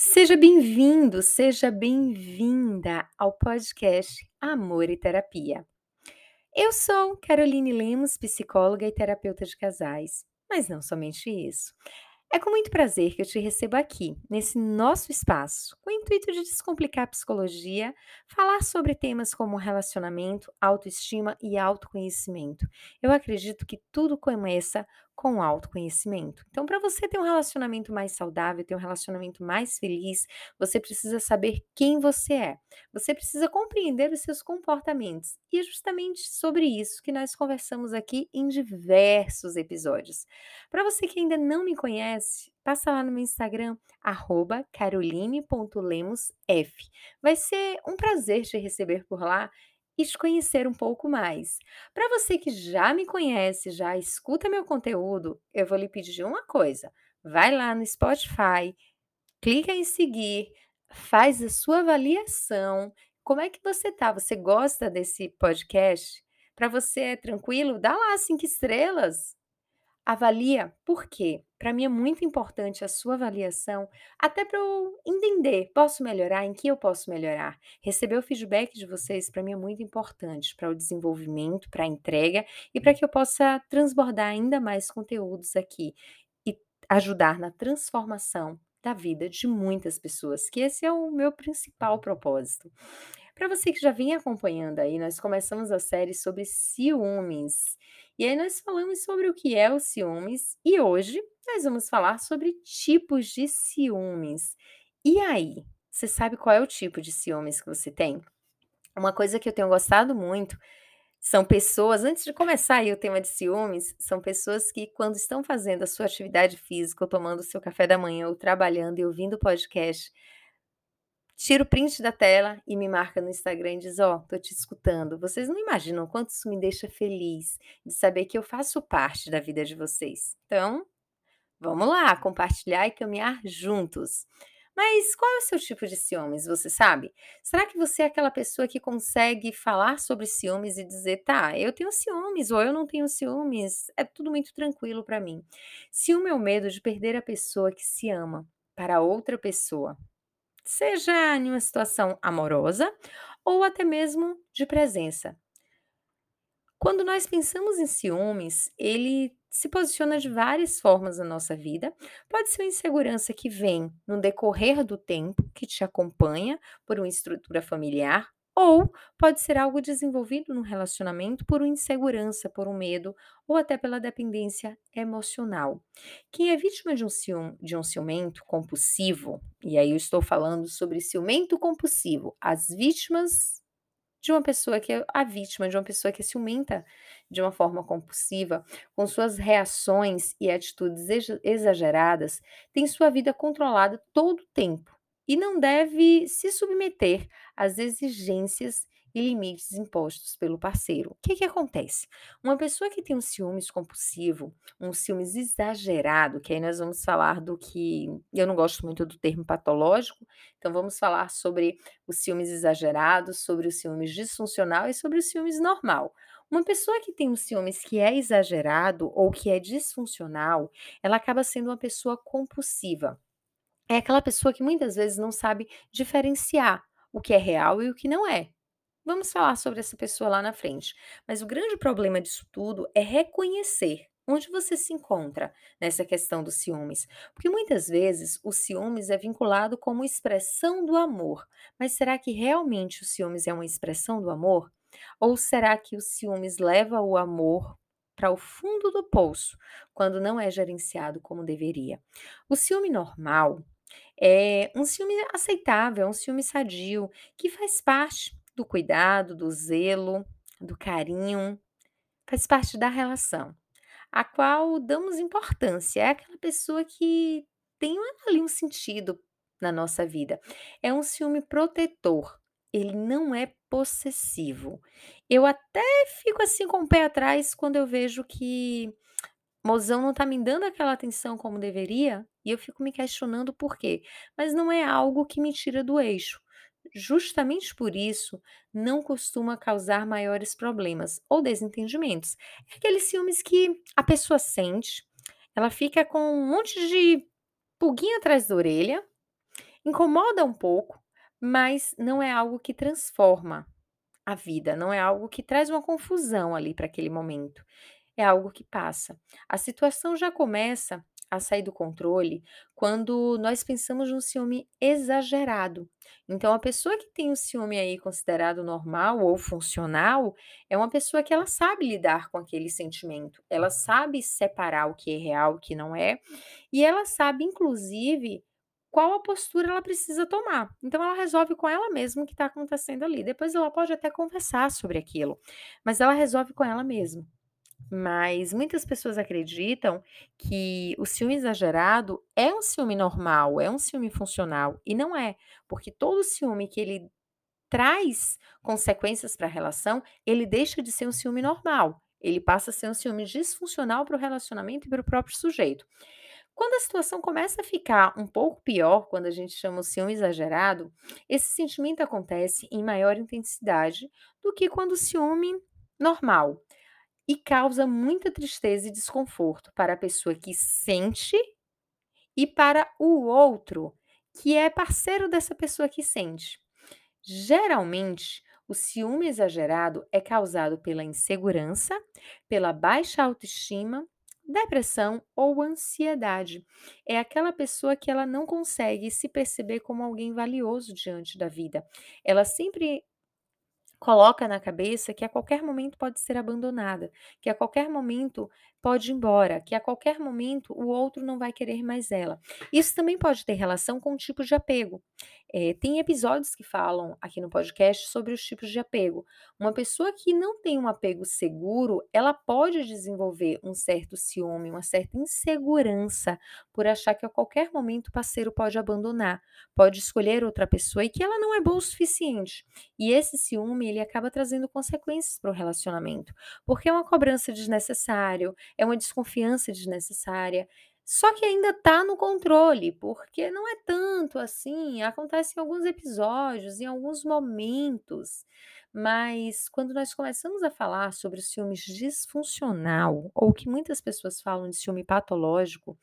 Seja bem-vindo, seja bem-vinda ao podcast Amor e Terapia. Eu sou Caroline Lemos, psicóloga e terapeuta de casais, mas não somente isso. É com muito prazer que eu te recebo aqui, nesse nosso espaço, com o intuito de descomplicar a psicologia, falar sobre temas como relacionamento, autoestima e autoconhecimento. Eu acredito que tudo começa com autoconhecimento. Então, para você ter um relacionamento mais saudável, ter um relacionamento mais feliz, você precisa saber quem você é. Você precisa compreender os seus comportamentos. E é justamente sobre isso que nós conversamos aqui em diversos episódios. Para você que ainda não me conhece, passa lá no meu Instagram, caroline.lemosf. Vai ser um prazer te receber por lá e te conhecer um pouco mais. Para você que já me conhece, já escuta meu conteúdo, eu vou lhe pedir uma coisa: vai lá no Spotify, clica em seguir, faz a sua avaliação. Como é que você tá? Você gosta desse podcast? Para você é tranquilo? Dá lá cinco estrelas. Avalia, por quê? Para mim é muito importante a sua avaliação, até para eu entender, posso melhorar, em que eu posso melhorar. Receber o feedback de vocês para mim é muito importante para o desenvolvimento, para a entrega e para que eu possa transbordar ainda mais conteúdos aqui e ajudar na transformação da vida de muitas pessoas, que esse é o meu principal propósito. Para você que já vem acompanhando aí, nós começamos a série sobre ciúmes. E aí nós falamos sobre o que é o ciúmes e hoje nós vamos falar sobre tipos de ciúmes. E aí, você sabe qual é o tipo de ciúmes que você tem? Uma coisa que eu tenho gostado muito são pessoas, antes de começar aí o tema de ciúmes, são pessoas que quando estão fazendo a sua atividade física, ou tomando o seu café da manhã, ou trabalhando e ouvindo o podcast, tira o print da tela e me marca no Instagram e diz: Ó, oh, tô te escutando. Vocês não imaginam quanto isso me deixa feliz de saber que eu faço parte da vida de vocês. Então, vamos lá, compartilhar e caminhar juntos. Mas qual é o seu tipo de ciúmes, você sabe? Será que você é aquela pessoa que consegue falar sobre ciúmes e dizer, tá, eu tenho ciúmes ou eu não tenho ciúmes? É tudo muito tranquilo para mim. Ciúme é o medo de perder a pessoa que se ama para outra pessoa seja em uma situação amorosa ou até mesmo de presença. Quando nós pensamos em ciúmes, ele se posiciona de várias formas na nossa vida. Pode ser uma insegurança que vem no decorrer do tempo, que te acompanha por uma estrutura familiar, ou pode ser algo desenvolvido no relacionamento por uma insegurança, por um medo ou até pela dependência emocional. Quem é vítima de um, cium, de um ciumento compulsivo, e aí eu estou falando sobre ciumento compulsivo, as vítimas de uma pessoa que é a vítima de uma pessoa que é ciumenta de uma forma compulsiva, com suas reações e atitudes exageradas, tem sua vida controlada todo o tempo e não deve se submeter às exigências e limites impostos pelo parceiro. O que, que acontece? Uma pessoa que tem um ciúmes compulsivo, um ciúmes exagerado, que aí nós vamos falar do que eu não gosto muito do termo patológico, então vamos falar sobre os ciúmes exagerados, sobre o ciúmes disfuncional e sobre o ciúmes normal. Uma pessoa que tem um ciúmes que é exagerado ou que é disfuncional, ela acaba sendo uma pessoa compulsiva é aquela pessoa que muitas vezes não sabe diferenciar o que é real e o que não é. Vamos falar sobre essa pessoa lá na frente. Mas o grande problema disso tudo é reconhecer onde você se encontra nessa questão dos ciúmes. Porque muitas vezes o ciúmes é vinculado como expressão do amor. Mas será que realmente o ciúmes é uma expressão do amor? Ou será que o ciúmes leva o amor para o fundo do poço quando não é gerenciado como deveria? O ciúme normal é um ciúme aceitável, é um ciúme sadio, que faz parte do cuidado, do zelo, do carinho, faz parte da relação, a qual damos importância. É aquela pessoa que tem ali um sentido na nossa vida. É um ciúme protetor. Ele não é possessivo. Eu até fico assim com o pé atrás quando eu vejo que mozão não tá me dando aquela atenção como deveria, e eu fico me questionando por quê. Mas não é algo que me tira do eixo. Justamente por isso, não costuma causar maiores problemas ou desentendimentos. É aqueles ciúmes que a pessoa sente, ela fica com um monte de pulguinha atrás da orelha, Incomoda um pouco, mas não é algo que transforma a vida, não é algo que traz uma confusão ali para aquele momento. É algo que passa. A situação já começa a sair do controle quando nós pensamos num ciúme exagerado. Então, a pessoa que tem o ciúme aí considerado normal ou funcional é uma pessoa que ela sabe lidar com aquele sentimento, ela sabe separar o que é real, o que não é, e ela sabe, inclusive, qual a postura ela precisa tomar. Então, ela resolve com ela mesma o que está acontecendo ali. Depois, ela pode até conversar sobre aquilo, mas ela resolve com ela mesma. Mas muitas pessoas acreditam que o ciúme exagerado é um ciúme normal, é um ciúme funcional, e não é, porque todo ciúme que ele traz consequências para a relação, ele deixa de ser um ciúme normal, ele passa a ser um ciúme disfuncional para o relacionamento e para o próprio sujeito. Quando a situação começa a ficar um pouco pior, quando a gente chama o ciúme exagerado, esse sentimento acontece em maior intensidade do que quando o ciúme normal e causa muita tristeza e desconforto para a pessoa que sente e para o outro, que é parceiro dessa pessoa que sente. Geralmente, o ciúme exagerado é causado pela insegurança, pela baixa autoestima, depressão ou ansiedade. É aquela pessoa que ela não consegue se perceber como alguém valioso diante da vida. Ela sempre coloca na cabeça que a qualquer momento pode ser abandonada, que a qualquer momento pode ir embora, que a qualquer momento o outro não vai querer mais ela. Isso também pode ter relação com o tipo de apego. É, tem episódios que falam aqui no podcast sobre os tipos de apego. Uma pessoa que não tem um apego seguro, ela pode desenvolver um certo ciúme, uma certa insegurança por achar que a qualquer momento o parceiro pode abandonar, pode escolher outra pessoa e que ela não é boa o suficiente. E esse ciúme, ele acaba trazendo consequências para o relacionamento, porque é uma cobrança desnecessária, é uma desconfiança desnecessária, só que ainda está no controle, porque não é tanto assim, acontece em alguns episódios, em alguns momentos, mas quando nós começamos a falar sobre o ciúme disfuncional, ou que muitas pessoas falam de ciúme patológico,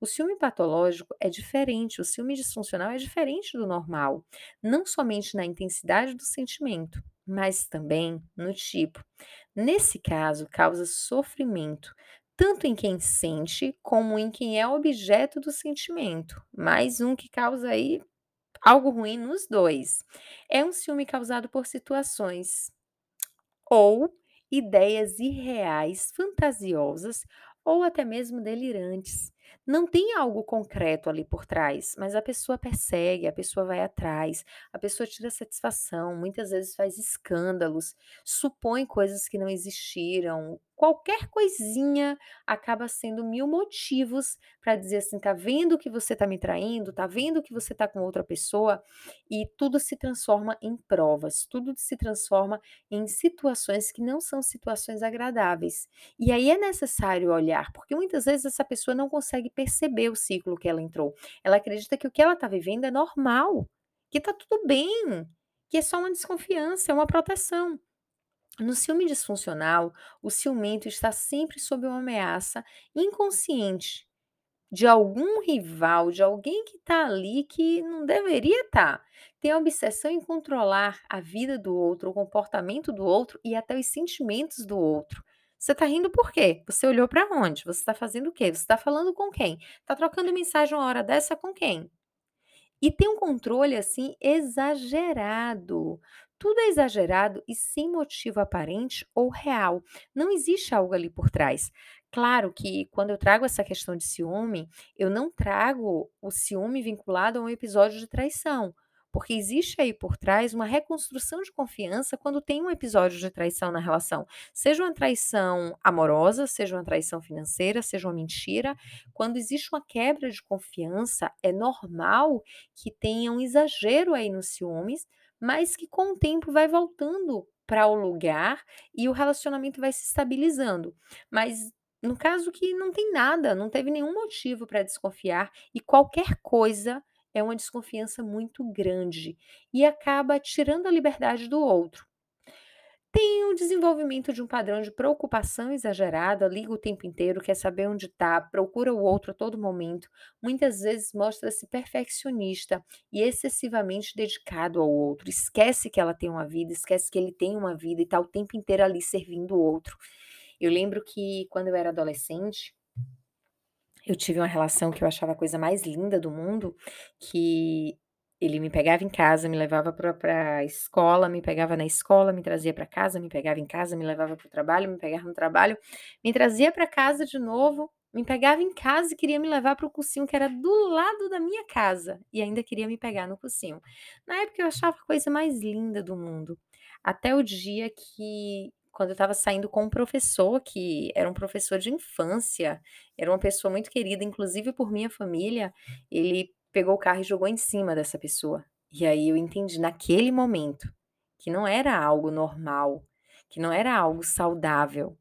o ciúme patológico é diferente, o ciúme disfuncional é diferente do normal, não somente na intensidade do sentimento, mas também no tipo. Nesse caso, causa sofrimento, tanto em quem sente como em quem é objeto do sentimento. Mais um que causa aí algo ruim nos dois. É um ciúme causado por situações ou ideias irreais, fantasiosas ou até mesmo delirantes. Não tem algo concreto ali por trás, mas a pessoa persegue, a pessoa vai atrás, a pessoa tira satisfação, muitas vezes faz escândalos, supõe coisas que não existiram, qualquer coisinha acaba sendo mil motivos para dizer assim: tá vendo que você tá me traindo, tá vendo que você tá com outra pessoa, e tudo se transforma em provas, tudo se transforma em situações que não são situações agradáveis. E aí é necessário olhar, porque muitas vezes essa pessoa não consegue perceber o ciclo que ela entrou. Ela acredita que o que ela tá vivendo é normal, que tá tudo bem, que é só uma desconfiança, é uma proteção. No ciúme disfuncional, o ciumento está sempre sob uma ameaça inconsciente de algum rival, de alguém que está ali que não deveria estar. Tá. Tem a obsessão em controlar a vida do outro, o comportamento do outro e até os sentimentos do outro. Você está rindo por quê? Você olhou para onde? Você está fazendo o quê? Você está falando com quem? Está trocando mensagem uma hora dessa com quem? E tem um controle assim exagerado tudo é exagerado e sem motivo aparente ou real. Não existe algo ali por trás. Claro que quando eu trago essa questão de ciúme, eu não trago o ciúme vinculado a um episódio de traição, porque existe aí por trás uma reconstrução de confiança quando tem um episódio de traição na relação. Seja uma traição amorosa, seja uma traição financeira, seja uma mentira. Quando existe uma quebra de confiança, é normal que tenha um exagero aí nos ciúmes, mas que com o tempo vai voltando para o lugar e o relacionamento vai se estabilizando. Mas no caso que não tem nada, não teve nenhum motivo para desconfiar e qualquer coisa é uma desconfiança muito grande e acaba tirando a liberdade do outro. Tem o desenvolvimento de um padrão de preocupação exagerada, liga o tempo inteiro, quer saber onde está, procura o outro a todo momento, muitas vezes mostra-se perfeccionista e excessivamente dedicado ao outro, esquece que ela tem uma vida, esquece que ele tem uma vida e está o tempo inteiro ali servindo o outro. Eu lembro que quando eu era adolescente, eu tive uma relação que eu achava a coisa mais linda do mundo, que ele me pegava em casa, me levava para a escola, me pegava na escola, me trazia para casa, me pegava em casa, me levava para o trabalho, me pegava no trabalho, me trazia para casa de novo, me pegava em casa e queria me levar para o cursinho que era do lado da minha casa e ainda queria me pegar no cursinho. Na época eu achava a coisa mais linda do mundo, até o dia que quando eu estava saindo com um professor que era um professor de infância, era uma pessoa muito querida, inclusive por minha família, ele pegou o carro e jogou em cima dessa pessoa. E aí eu entendi naquele momento que não era algo normal, que não era algo saudável.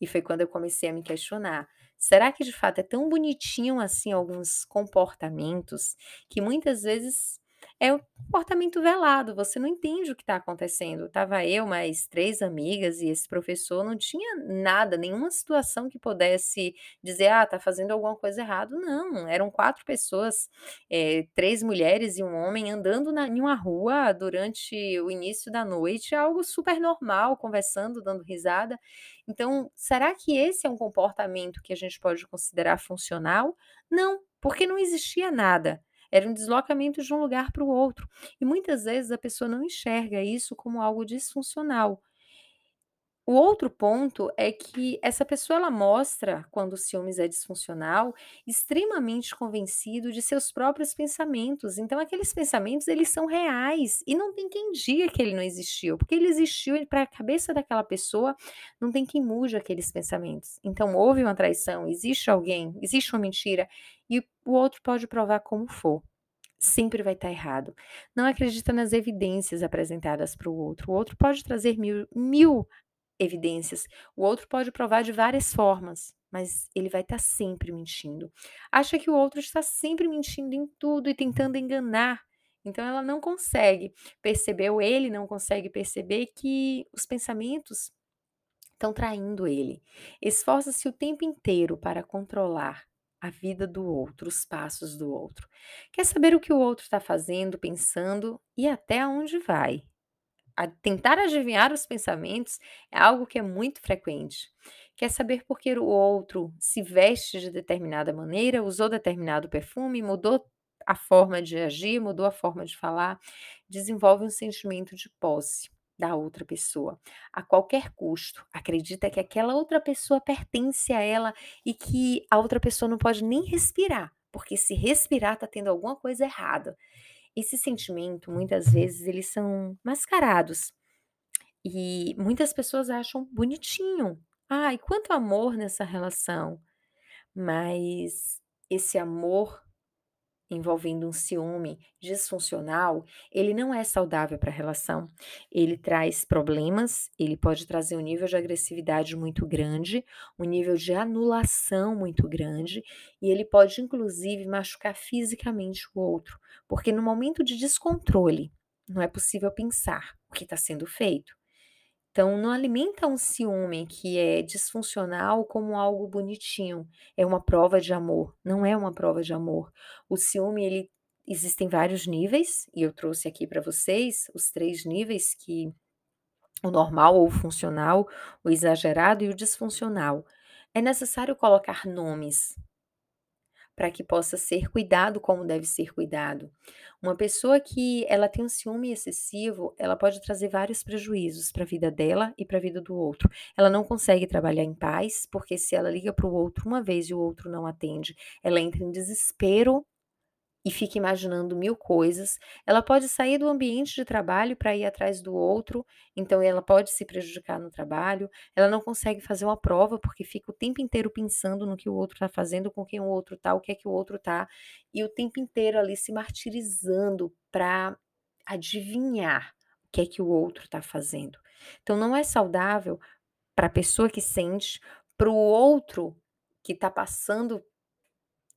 E foi quando eu comecei a me questionar: será que de fato é tão bonitinho assim alguns comportamentos que muitas vezes é um comportamento velado, você não entende o que está acontecendo. Tava eu, mais 3 amigas e esse professor, não tinha nada, nenhuma situação que pudesse dizer: "Ah, tá fazendo alguma coisa errado", não, eram 4 pessoas, eh, 3 mulheres e um homem andando na em uma rua durante o início da noite, algo super normal, conversando, dando risada. Então, será que esse é um comportamento que a gente pode considerar funcional? Não, porque não existia nada. Era um deslocamento de um lugar para o outro. E muitas vezes a pessoa não enxerga isso como algo disfuncional. O outro ponto é que essa pessoa ela mostra, quando o ciúmes é disfuncional, extremamente convencido de seus próprios pensamentos. Então aqueles pensamentos eles são reais e não tem quem diga que ele não existiu, porque ele existiu para a cabeça daquela pessoa, não tem quem mude aqueles pensamentos. Então houve uma traição, existe alguém, existe uma mentira e o outro pode provar como for sempre vai estar errado. Não acredita nas evidências apresentadas para o outro. O outro pode trazer mil, mil evidências, o outro pode provar de várias formas, mas ele vai estar sempre mentindo. Acha que o outro está sempre mentindo em tudo e tentando enganar. Então ela não consegue perceber, ou ele não consegue perceber que os pensamentos estão traindo ele. Esforça-se o tempo inteiro para controlar a vida do outro, os passos do outro. Quer saber o que o outro está fazendo, pensando e até aonde vai. A tentar adivinhar os pensamentos é algo que é muito frequente. Quer saber por que o outro se veste de determinada maneira, usou determinado perfume, mudou a forma de agir, mudou a forma de falar, desenvolve um sentimento de posse da outra pessoa, a qualquer custo. Acredita que aquela outra pessoa pertence a ela e que a outra pessoa não pode nem respirar, porque se respirar está tendo alguma coisa errada. Esse sentimento, muitas vezes, eles são mascarados. E muitas pessoas acham bonitinho. Ai, quanto amor nessa relação. Mas esse amor envolvendo um ciúme disfuncional, ele não é saudável para a relação. Ele traz problemas, ele pode trazer um nível de agressividade muito grande, um nível de anulação muito grande, e ele pode inclusive machucar fisicamente o outro, porque no momento de descontrole, não é possível pensar o que está sendo feito. Então, não alimenta um ciúme que é disfuncional como algo bonitinho. É uma prova de amor. Não é uma prova de amor. O ciúme, ele existem vários níveis, e eu trouxe aqui para vocês os três níveis que o normal ou o funcional, o exagerado e o disfuncional. É necessário colocar nomes para que possa ser cuidado como deve ser cuidado. Uma pessoa que ela tem um ciúme excessivo, ela pode trazer vários prejuízos para a vida dela e para a vida do outro. Ela não consegue trabalhar em paz, porque se ela liga para o outro uma vez e o outro não atende, ela entra em desespero e fica imaginando mil coisas. Ela pode sair do ambiente de trabalho para ir atrás do outro, então ela pode se prejudicar no trabalho. Ela não consegue fazer uma prova porque fica o tempo inteiro pensando no que o outro está fazendo, com quem o outro está, o que é que o outro está, e o tempo inteiro ali se martirizando para adivinhar o que é que o outro está fazendo. Então não é saudável para a pessoa que sente, para o outro que está passando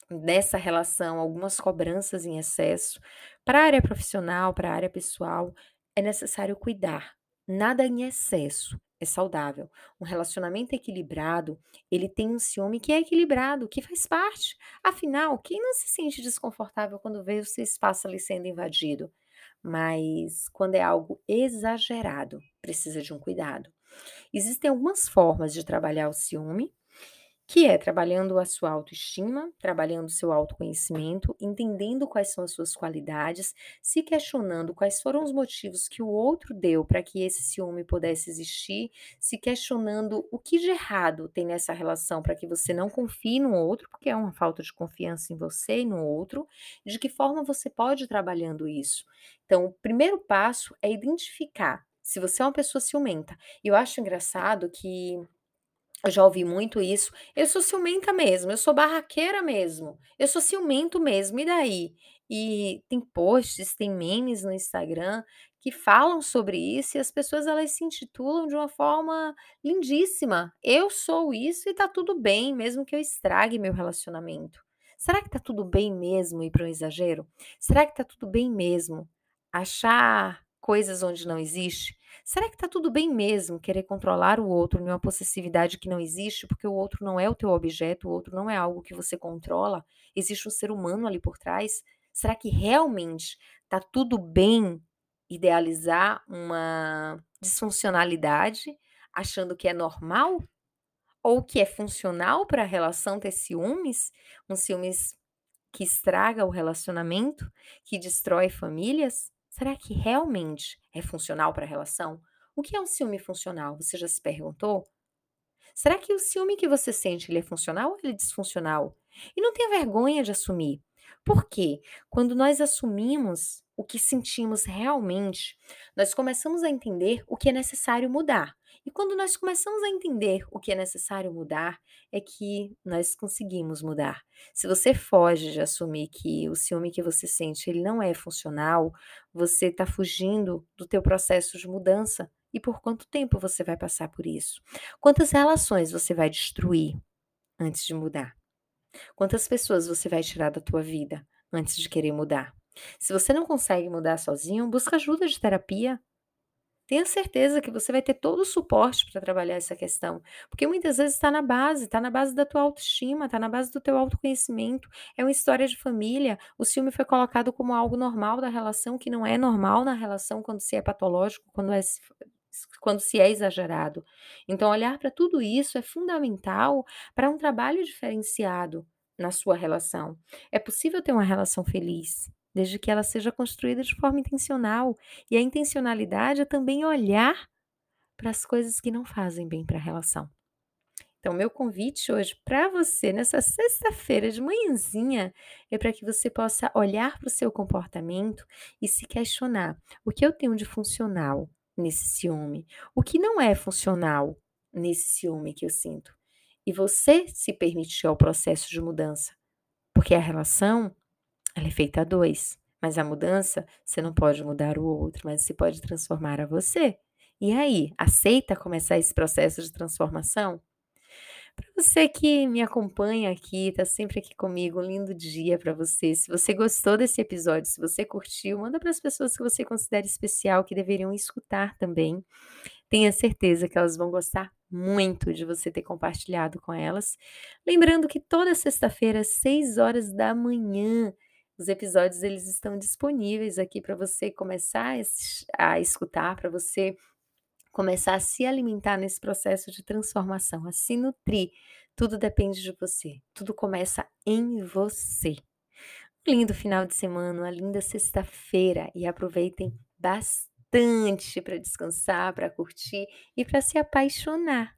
dessa relação, algumas cobranças em excesso. Para a área profissional, para a área pessoal, é necessário cuidar. Nada em excesso é saudável. Um relacionamento equilibrado, ele tem um ciúme que é equilibrado, que faz parte. Afinal, quem não se sente desconfortável quando vê o seu espaço ali sendo invadido? Mas quando é algo exagerado, precisa de um cuidado. Existem algumas formas de trabalhar o ciúme que é trabalhando a sua autoestima, trabalhando o seu autoconhecimento, entendendo quais são as suas qualidades, se questionando quais foram os motivos que o outro deu para que esse ciúme pudesse existir, se questionando o que de errado tem nessa relação para que você não confie no outro, porque é uma falta de confiança em você e no outro, de que forma você pode ir trabalhando isso. Então, o primeiro passo é identificar se você é uma pessoa ciumenta. E eu acho engraçado que eu já ouvi muito isso. Eu sou ciumenta mesmo, eu sou barraqueira mesmo, eu sou ciumento mesmo, e daí? E tem posts, tem memes no Instagram que falam sobre isso e as pessoas elas se intitulam de uma forma lindíssima. Eu sou isso e tá tudo bem, mesmo que eu estrague meu relacionamento. Será que tá tudo bem mesmo ir para um exagero? Será que tá tudo bem mesmo achar coisas onde não existe? Será que tá tudo bem mesmo querer controlar o outro em uma possessividade que não existe, porque o outro não é o teu objeto, o outro não é algo que você controla? Existe um ser humano ali por trás? Será que realmente tá tudo bem idealizar uma disfuncionalidade, achando que é normal? Ou que é funcional para a relação ter ciúmes? Um ciúmes que estraga o relacionamento, que destrói famílias? Será que realmente é funcional para a relação? O que é um ciúme funcional? Você já se perguntou? Será que o ciúme que você sente ele é funcional ou ele é disfuncional? E não tenha vergonha de assumir. Por quê? Quando nós assumimos o que sentimos realmente, nós começamos a entender o que é necessário mudar. E quando nós começamos a entender o que é necessário mudar, é que nós conseguimos mudar. Se você foge de assumir que o ciúme que você sente ele não é funcional, você está fugindo do teu processo de mudança. E por quanto tempo você vai passar por isso? Quantas relações você vai destruir antes de mudar? Quantas pessoas você vai tirar da tua vida antes de querer mudar? Se você não consegue mudar sozinho, busca ajuda de terapia. Tenha certeza que você vai ter todo o suporte para trabalhar essa questão, porque muitas vezes está na base, está na base da tua autoestima, está na base do teu autoconhecimento. É uma história de família. O ciúme foi colocado como algo normal da relação, que não é normal na relação quando se é patológico, quando é quando se é exagerado. Então, olhar para tudo isso é fundamental para um trabalho diferenciado na sua relação. É possível ter uma relação feliz, desde que ela seja construída de forma intencional. E a intencionalidade é também olhar para as coisas que não fazem bem para a relação. Então, meu convite hoje para você, nessa sexta-feira de manhãzinha, é para que você possa olhar para o seu comportamento e se questionar: o que eu tenho de funcional nesse ciúme? O que não é funcional nesse ciúme que eu sinto? E você se permitir ao processo de mudança, porque a relação ela é feita a dois, mas a mudança, você não pode mudar o outro, mas você pode transformar a você. E aí, aceita começar esse processo de transformação? Para você que me acompanha aqui, está sempre aqui comigo, um lindo dia para você. Se você gostou desse episódio, se você curtiu, manda para as pessoas que você considera especial, que deveriam escutar também. Tenha certeza que elas vão gostar muito de você ter compartilhado com elas. Lembrando que toda sexta-feira, às 6 horas da manhã, os episódios eles estão disponíveis aqui para você começar a escutar, para você começar a se alimentar nesse processo de transformação, a se nutrir. Tudo depende de você. Tudo começa em você. Um lindo final de semana, uma linda sexta-feira e aproveitem bastante para descansar, para curtir e para se apaixonar